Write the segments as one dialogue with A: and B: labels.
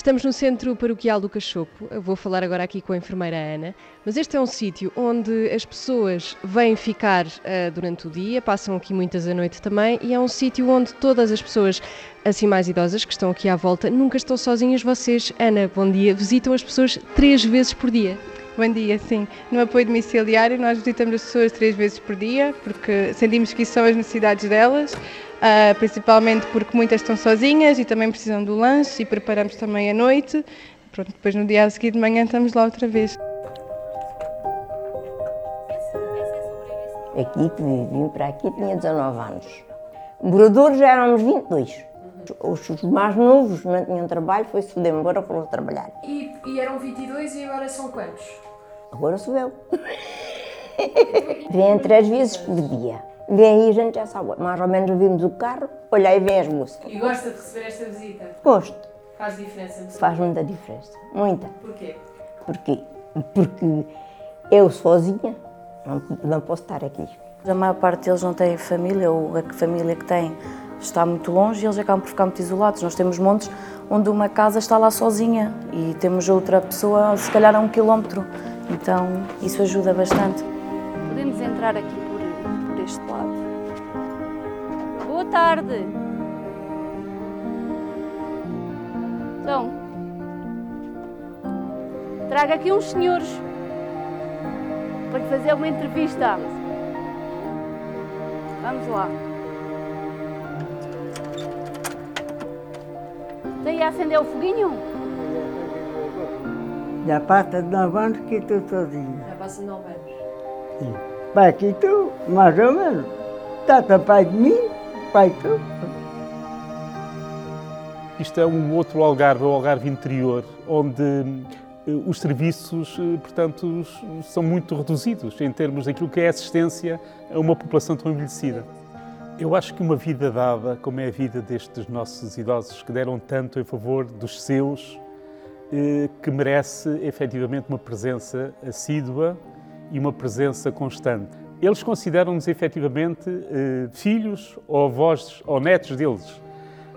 A: Estamos no Centro Paroquial do Cachopo. Eu vou falar agora aqui com a enfermeira Ana. Mas este é um sítio onde as pessoas vêm ficar uh, durante o dia, passam aqui muitas à noite também, e é um sítio onde todas as pessoas, assim mais idosas, que estão aqui à volta, nunca estão sozinhas. Vocês, Ana, bom dia, visitam as pessoas três vezes por dia.
B: Bom dia, sim. No apoio domiciliário, nós visitamos as pessoas três vezes por dia, porque sentimos que isso são as necessidades delas uh, principalmente porque muitas estão sozinhas e também precisam do lanche e preparamos também à noite. Pronto, depois no dia a seguir de manhã estamos lá outra vez.
C: Aqui, vim para aqui, tinha 19 anos. Moradores já éramos 22. Os mais novos não tinham trabalho, foi-se fuder embora, foram trabalhar.
A: E, e eram 22 e agora são quantos?
C: Agora sou eu. Vêm três vezes por dia. Vem aí a gente já sabe, mais ou menos vimos o carro, olha aí vem as moças.
A: E gosta de receber esta visita?
C: Gosto.
A: Faz diferença?
C: Faz muita diferença, muita.
A: Porquê?
C: Porque, porque eu sozinha não, não posso estar aqui.
D: A maior parte deles não tem família, ou a família que tem está muito longe e eles acabam por ficar muito isolados. Nós temos montes onde uma casa está lá sozinha e temos outra pessoa, se calhar, a um quilómetro. Então, isso ajuda bastante.
E: Podemos entrar aqui deste lado. Boa tarde. Então, traga aqui uns senhores para fazer uma entrevista. Vamos lá. Tem a acender o foguinho?
F: Já passa de nove anos que estou sozinho.
A: Já passa nove anos.
F: Sim. Pai que tu, mais ou menos. Tata pai de mim, pai tu.
G: Isto é um outro Algarve, o Algarve interior, onde eh, os serviços, eh, portanto, são muito reduzidos em termos daquilo que é assistência a uma população tão envelhecida. Eu acho que uma vida dada, como é a vida destes nossos idosos que deram tanto em favor dos seus, eh, que merece efetivamente uma presença assídua e uma presença constante. Eles consideram-nos efetivamente eh, filhos ou avós ou netos deles,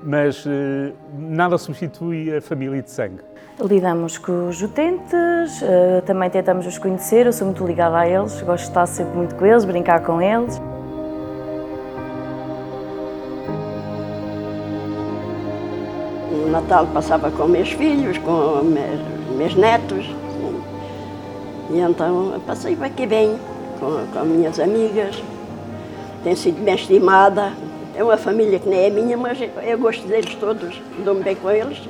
G: mas eh, nada substitui a família de sangue.
D: Lidamos com os utentes, eh, também tentamos os conhecer, eu sou muito ligada a eles, gosto de estar sempre muito com eles, brincar com eles.
H: O Natal passava com meus filhos, com meus, meus netos. E então passei aqui bem com, com minhas amigas. Tenho sido bem estimada. É uma família que nem é minha, mas eu gosto deles todos, dou-me bem com eles.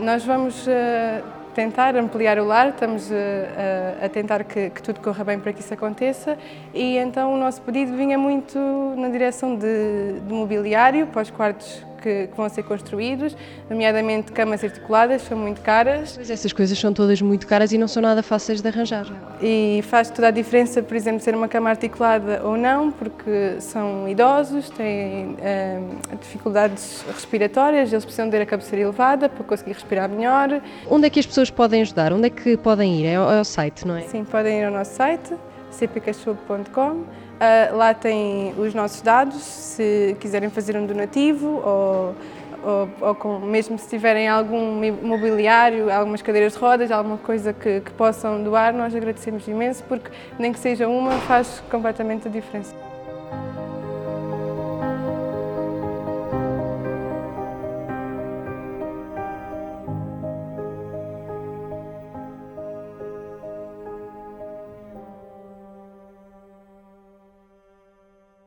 B: Nós vamos uh, tentar ampliar o lar, estamos uh, uh, a tentar que, que, tudo corra bem para que isso aconteça e então o nosso pedido vinha muito na direção de, de mobiliário para os quartos que, que, vão ser construídos, nomeadamente camas articuladas, são muito caras.
A: Pois essas coisas são todas muito caras e não são nada fáceis de arranjar.
B: E faz toda a diferença, por exemplo, ser uma cama articulada ou não, porque são idosos, têm hum, dificuldades respiratórias, eles precisam ter a cabeceira elevada para conseguir respirar melhor.
A: Onde é que as pessoas podem ajudar? Onde é que podem ir? É ao, é ao site, não é?
B: Sim, podem ir ao nosso site, cpcachorro.com Uh, lá tem os nossos dados, se quiserem fazer um donativo ou, ou, ou com, mesmo se tiverem algum mobiliário, algumas cadeiras de rodas, alguma coisa que, que possam doar, nós agradecemos imenso porque nem que seja uma faz completamente a diferença.